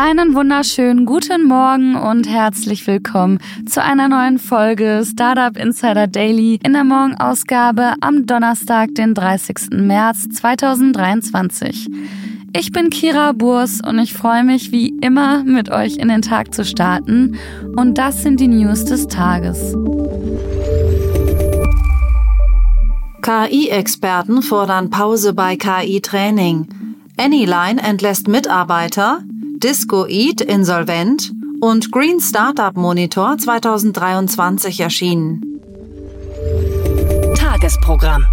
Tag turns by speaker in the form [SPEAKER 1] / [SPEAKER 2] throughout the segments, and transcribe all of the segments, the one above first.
[SPEAKER 1] Einen wunderschönen guten Morgen und herzlich willkommen zu einer neuen Folge Startup Insider Daily in der Morgenausgabe am Donnerstag, den 30. März 2023. Ich bin Kira Burs und ich freue mich wie immer mit euch in den Tag zu starten und das sind die News des Tages.
[SPEAKER 2] KI-Experten fordern Pause bei KI-Training. Anyline entlässt Mitarbeiter, Disco Eat insolvent und Green Startup Monitor 2023 erschienen.
[SPEAKER 3] Tagesprogramm.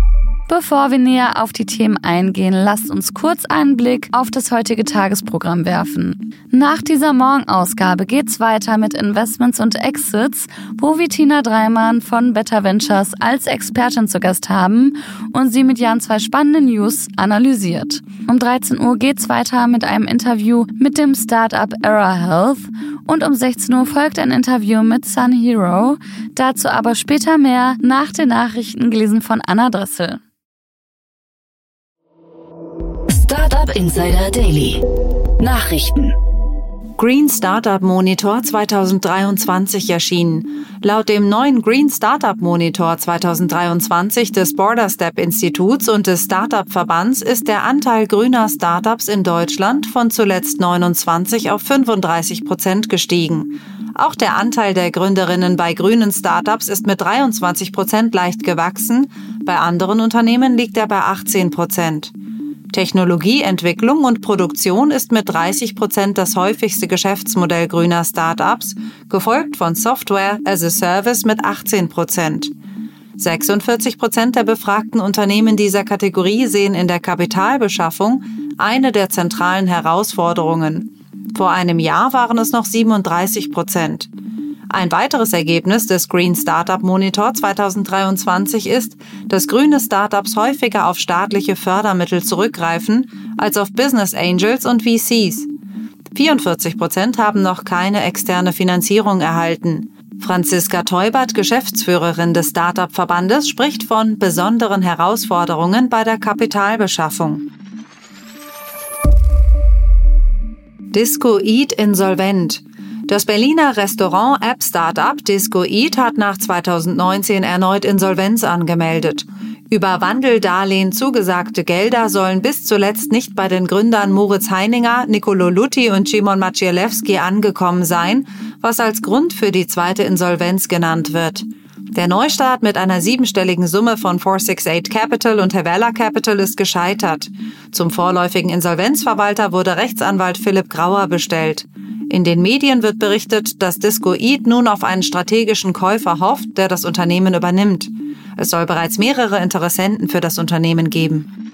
[SPEAKER 1] Bevor wir näher auf die Themen eingehen, lasst uns kurz einen Blick auf das heutige Tagesprogramm werfen. Nach dieser Morgenausgabe geht's weiter mit Investments und Exits, wo wir Tina Dreimann von Better Ventures als Expertin zu Gast haben und sie mit Jan zwei spannende News analysiert. Um 13 Uhr geht's weiter mit einem Interview mit dem Startup Era Health und um 16 Uhr folgt ein Interview mit Sun Hero. Dazu aber später mehr nach den Nachrichten gelesen von Anna Dressel.
[SPEAKER 3] Startup Insider Daily. Nachrichten.
[SPEAKER 2] Green Startup Monitor 2023 erschienen. Laut dem neuen Green Startup Monitor 2023 des Border Step Instituts und des Startup Verbands ist der Anteil grüner Startups in Deutschland von zuletzt 29 auf 35 Prozent gestiegen. Auch der Anteil der Gründerinnen bei grünen Startups ist mit 23 Prozent leicht gewachsen. Bei anderen Unternehmen liegt er bei 18 Prozent. Technologieentwicklung und Produktion ist mit 30 Prozent das häufigste Geschäftsmodell grüner Startups, gefolgt von Software as a Service mit 18 Prozent. 46 Prozent der befragten Unternehmen dieser Kategorie sehen in der Kapitalbeschaffung eine der zentralen Herausforderungen. Vor einem Jahr waren es noch 37 Prozent. Ein weiteres Ergebnis des Green Startup Monitor 2023 ist, dass grüne Startups häufiger auf staatliche Fördermittel zurückgreifen als auf Business Angels und VCs. 44 Prozent haben noch keine externe Finanzierung erhalten. Franziska Teubert, Geschäftsführerin des Startup-Verbandes, spricht von besonderen Herausforderungen bei der Kapitalbeschaffung. Disco Eat insolvent. Das Berliner Restaurant-App-Startup Disco Eat hat nach 2019 erneut Insolvenz angemeldet. Über Wandeldarlehen zugesagte Gelder sollen bis zuletzt nicht bei den Gründern Moritz Heininger, Nicolo Lutti und Szymon Macielewski angekommen sein, was als Grund für die zweite Insolvenz genannt wird. Der Neustart mit einer siebenstelligen Summe von 468 Capital und Havella Capital ist gescheitert. Zum vorläufigen Insolvenzverwalter wurde Rechtsanwalt Philipp Grauer bestellt. In den Medien wird berichtet, dass Disco Eat nun auf einen strategischen Käufer hofft, der das Unternehmen übernimmt. Es soll bereits mehrere Interessenten für das Unternehmen geben.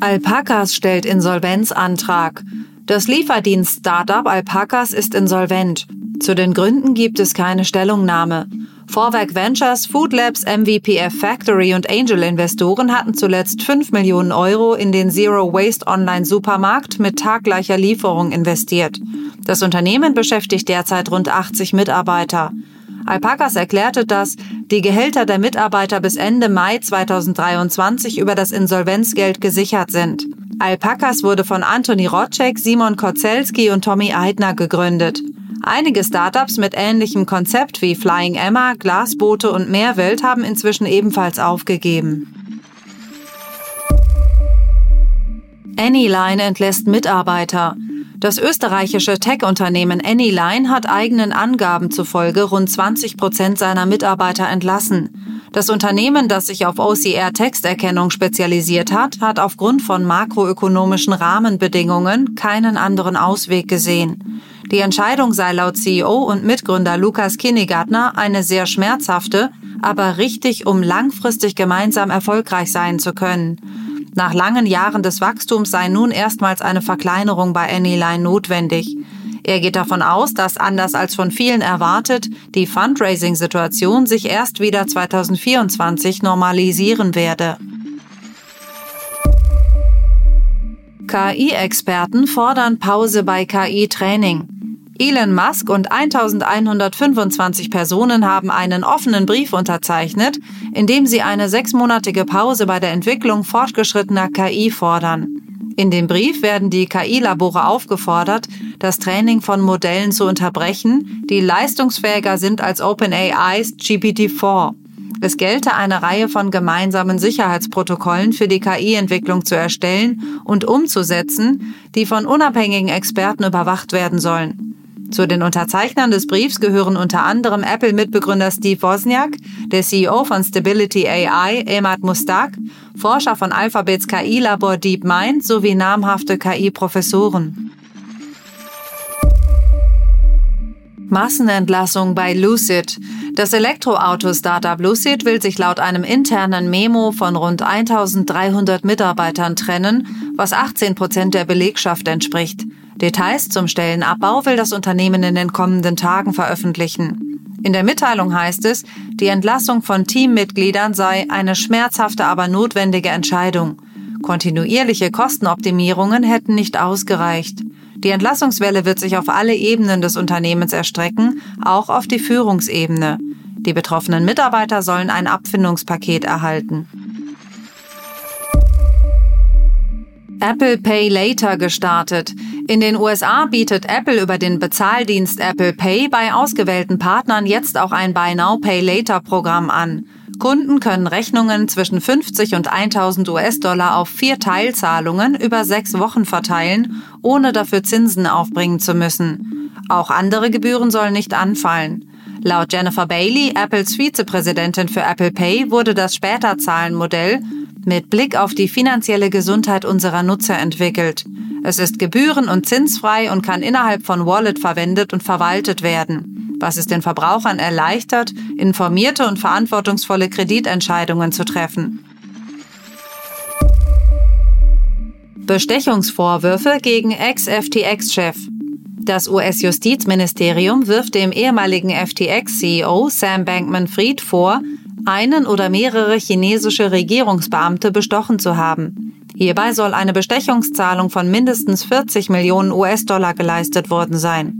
[SPEAKER 2] Alpacas stellt Insolvenzantrag. Das Lieferdienst-Startup Alpacas ist insolvent. Zu den Gründen gibt es keine Stellungnahme. Vorwerk Ventures, Food Labs, MVPF Factory und Angel-Investoren hatten zuletzt 5 Millionen Euro in den Zero Waste Online-Supermarkt mit taggleicher Lieferung investiert. Das Unternehmen beschäftigt derzeit rund 80 Mitarbeiter. Alpacas erklärte, dass die Gehälter der Mitarbeiter bis Ende Mai 2023 über das Insolvenzgeld gesichert sind. Alpacas wurde von Anthony Rotschek, Simon Korzelski und Tommy Eidner gegründet. Einige Startups mit ähnlichem Konzept wie Flying Emma, Glasboote und Meerwelt haben inzwischen ebenfalls aufgegeben. Anyline entlässt Mitarbeiter. Das österreichische Tech-Unternehmen Anyline hat eigenen Angaben zufolge rund 20 Prozent seiner Mitarbeiter entlassen. Das Unternehmen, das sich auf OCR-Texterkennung spezialisiert hat, hat aufgrund von makroökonomischen Rahmenbedingungen keinen anderen Ausweg gesehen. Die Entscheidung sei laut CEO und Mitgründer Lukas Kinnegartner eine sehr schmerzhafte, aber richtig, um langfristig gemeinsam erfolgreich sein zu können. Nach langen Jahren des Wachstums sei nun erstmals eine Verkleinerung bei Anyline notwendig. Er geht davon aus, dass anders als von vielen erwartet, die Fundraising-Situation sich erst wieder 2024 normalisieren werde. KI-Experten fordern Pause bei KI-Training. Elon Musk und 1125 Personen haben einen offenen Brief unterzeichnet, in dem sie eine sechsmonatige Pause bei der Entwicklung fortgeschrittener KI fordern. In dem Brief werden die KI-Labore aufgefordert, das Training von Modellen zu unterbrechen, die leistungsfähiger sind als OpenAIs GPT-4. Es gelte eine Reihe von gemeinsamen Sicherheitsprotokollen für die KI-Entwicklung zu erstellen und umzusetzen, die von unabhängigen Experten überwacht werden sollen. Zu den Unterzeichnern des Briefs gehören unter anderem Apple-Mitbegründer Steve Wozniak, der CEO von Stability AI Emad Mustak, Forscher von Alphabets KI-Labor DeepMind sowie namhafte KI-Professoren. Massenentlassung bei Lucid. Das Elektroauto-Startup Lucid will sich laut einem internen Memo von rund 1300 Mitarbeitern trennen, was 18 Prozent der Belegschaft entspricht. Details zum Stellenabbau will das Unternehmen in den kommenden Tagen veröffentlichen. In der Mitteilung heißt es, die Entlassung von Teammitgliedern sei eine schmerzhafte, aber notwendige Entscheidung. Kontinuierliche Kostenoptimierungen hätten nicht ausgereicht. Die Entlassungswelle wird sich auf alle Ebenen des Unternehmens erstrecken, auch auf die Führungsebene. Die betroffenen Mitarbeiter sollen ein Abfindungspaket erhalten. Apple Pay Later gestartet. In den USA bietet Apple über den Bezahldienst Apple Pay bei ausgewählten Partnern jetzt auch ein Buy Now Pay Later Programm an. Kunden können Rechnungen zwischen 50 und 1000 US-Dollar auf vier Teilzahlungen über sechs Wochen verteilen, ohne dafür Zinsen aufbringen zu müssen. Auch andere Gebühren sollen nicht anfallen. Laut Jennifer Bailey, Apples Vizepräsidentin für Apple Pay, wurde das Späterzahlenmodell mit Blick auf die finanzielle Gesundheit unserer Nutzer entwickelt. Es ist gebühren- und zinsfrei und kann innerhalb von Wallet verwendet und verwaltet werden, was es den Verbrauchern erleichtert, informierte und verantwortungsvolle Kreditentscheidungen zu treffen. Bestechungsvorwürfe gegen Ex-FTX-Chef. Das US-Justizministerium wirft dem ehemaligen FTX-CEO Sam Bankman-Fried vor, einen oder mehrere chinesische Regierungsbeamte bestochen zu haben. Hierbei soll eine Bestechungszahlung von mindestens 40 Millionen US-Dollar geleistet worden sein.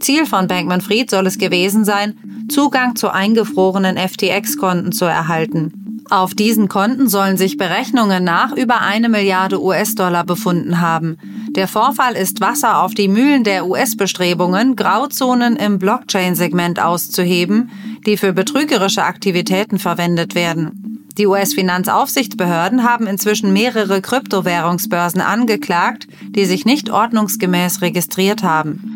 [SPEAKER 2] Ziel von Bankman-Fried soll es gewesen sein, Zugang zu eingefrorenen FTX-Konten zu erhalten. Auf diesen Konten sollen sich Berechnungen nach über eine Milliarde US-Dollar befunden haben. Der Vorfall ist Wasser auf die Mühlen der US-Bestrebungen, Grauzonen im Blockchain-Segment auszuheben, die für betrügerische Aktivitäten verwendet werden. Die US-Finanzaufsichtsbehörden haben inzwischen mehrere Kryptowährungsbörsen angeklagt, die sich nicht ordnungsgemäß registriert haben.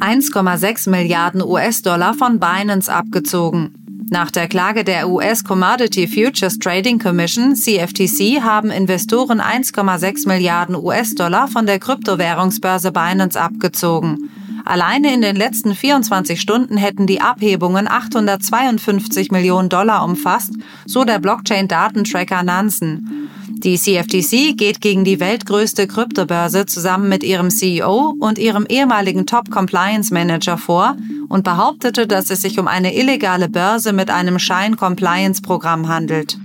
[SPEAKER 2] 1,6 Milliarden US-Dollar von Binance abgezogen. Nach der Klage der US Commodity Futures Trading Commission CFTC haben Investoren 1,6 Milliarden US-Dollar von der Kryptowährungsbörse Binance abgezogen. Alleine in den letzten 24 Stunden hätten die Abhebungen 852 Millionen Dollar umfasst, so der Blockchain-Datentracker Nansen. Die CFTC geht gegen die weltgrößte Kryptobörse zusammen mit ihrem CEO und ihrem ehemaligen Top-Compliance-Manager vor und behauptete, dass es sich um eine illegale Börse mit einem Schein-Compliance-Programm handelt.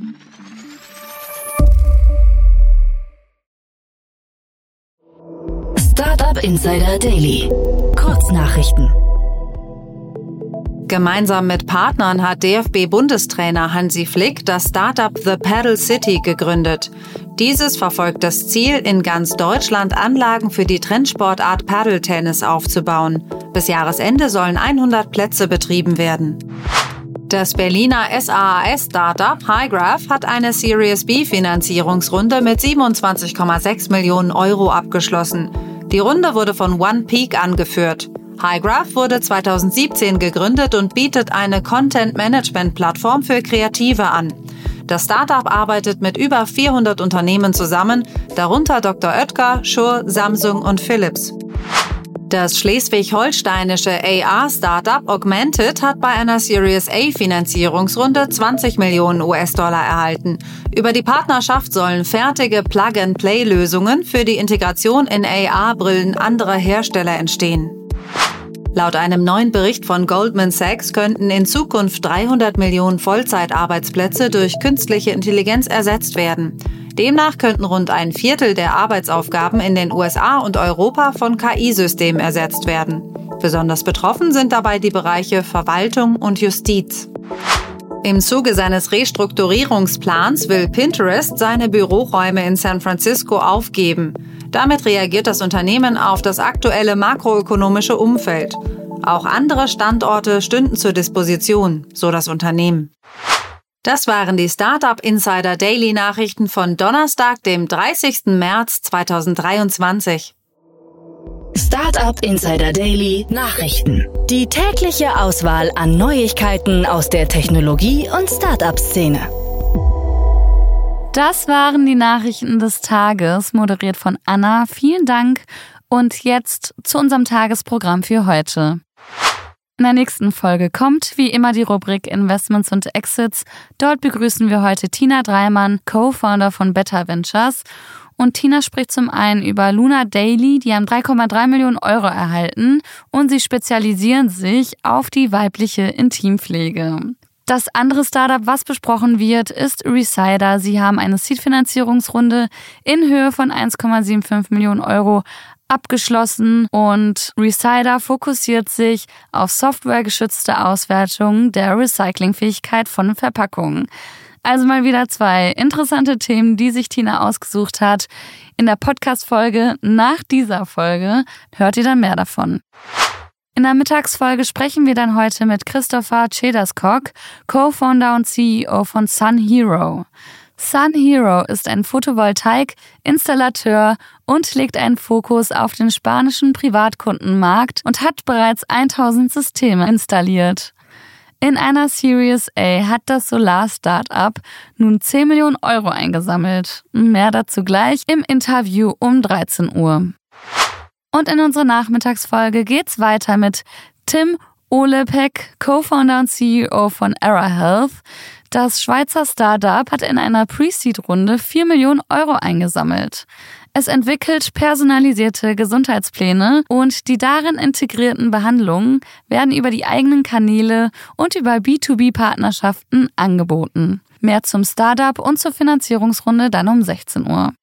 [SPEAKER 3] Startup Insider Daily. Kurznachrichten.
[SPEAKER 2] Gemeinsam mit Partnern hat DFB-Bundestrainer Hansi Flick das Startup The Paddle City gegründet. Dieses verfolgt das Ziel, in ganz Deutschland Anlagen für die Trendsportart Paddle-Tennis aufzubauen. Bis Jahresende sollen 100 Plätze betrieben werden. Das Berliner SaaS-Startup Highgraph hat eine Series B-Finanzierungsrunde mit 27,6 Millionen Euro abgeschlossen. Die Runde wurde von One Peak angeführt. Highgraph wurde 2017 gegründet und bietet eine Content-Management-Plattform für Kreative an. Das Startup arbeitet mit über 400 Unternehmen zusammen, darunter Dr. Oetker, Schur, Samsung und Philips. Das schleswig-holsteinische AR-Startup Augmented hat bei einer Series A Finanzierungsrunde 20 Millionen US-Dollar erhalten. Über die Partnerschaft sollen fertige Plug-and-Play-Lösungen für die Integration in AR-Brillen anderer Hersteller entstehen. Laut einem neuen Bericht von Goldman Sachs könnten in Zukunft 300 Millionen Vollzeitarbeitsplätze durch künstliche Intelligenz ersetzt werden. Demnach könnten rund ein Viertel der Arbeitsaufgaben in den USA und Europa von KI-Systemen ersetzt werden. Besonders betroffen sind dabei die Bereiche Verwaltung und Justiz. Im Zuge seines Restrukturierungsplans will Pinterest seine Büroräume in San Francisco aufgeben. Damit reagiert das Unternehmen auf das aktuelle makroökonomische Umfeld. Auch andere Standorte stünden zur Disposition, so das Unternehmen. Das waren die Startup Insider Daily Nachrichten von Donnerstag, dem 30. März 2023.
[SPEAKER 3] Startup Insider Daily Nachrichten. Die tägliche Auswahl an Neuigkeiten aus der Technologie- und Startup-Szene.
[SPEAKER 1] Das waren die Nachrichten des Tages, moderiert von Anna. Vielen Dank. Und jetzt zu unserem Tagesprogramm für heute. In der nächsten Folge kommt wie immer die Rubrik Investments und Exits. Dort begrüßen wir heute Tina Dreimann, Co-Founder von Better Ventures. Und Tina spricht zum einen über Luna Daily, die haben 3,3 Millionen Euro erhalten und sie spezialisieren sich auf die weibliche Intimpflege. Das andere Startup, was besprochen wird, ist Resider. Sie haben eine Seed-Finanzierungsrunde in Höhe von 1,75 Millionen Euro abgeschlossen und Resider fokussiert sich auf softwaregeschützte Auswertung der Recyclingfähigkeit von Verpackungen. Also mal wieder zwei interessante Themen, die sich Tina ausgesucht hat. In der Podcast-Folge nach dieser Folge hört ihr dann mehr davon. In der Mittagsfolge sprechen wir dann heute mit Christopher Chederskog, Co-Founder und CEO von Sun Hero. Sun Hero ist ein Photovoltaik-Installateur und legt einen Fokus auf den spanischen Privatkundenmarkt und hat bereits 1000 Systeme installiert. In einer Series A hat das Solar-Startup nun 10 Millionen Euro eingesammelt. Mehr dazu gleich im Interview um 13 Uhr. Und in unserer Nachmittagsfolge geht's weiter mit Tim Olepek, Co-Founder und CEO von Era Health. Das Schweizer Startup hat in einer Pre-Seed-Runde 4 Millionen Euro eingesammelt. Es entwickelt personalisierte Gesundheitspläne und die darin integrierten Behandlungen werden über die eigenen Kanäle und über B2B-Partnerschaften angeboten. Mehr zum Startup und zur Finanzierungsrunde dann um 16 Uhr.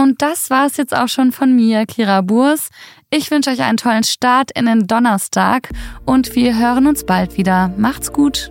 [SPEAKER 1] Und das war es jetzt auch schon von mir, Kira Burs. Ich wünsche euch einen tollen Start in den Donnerstag und wir hören uns bald wieder. Macht's gut!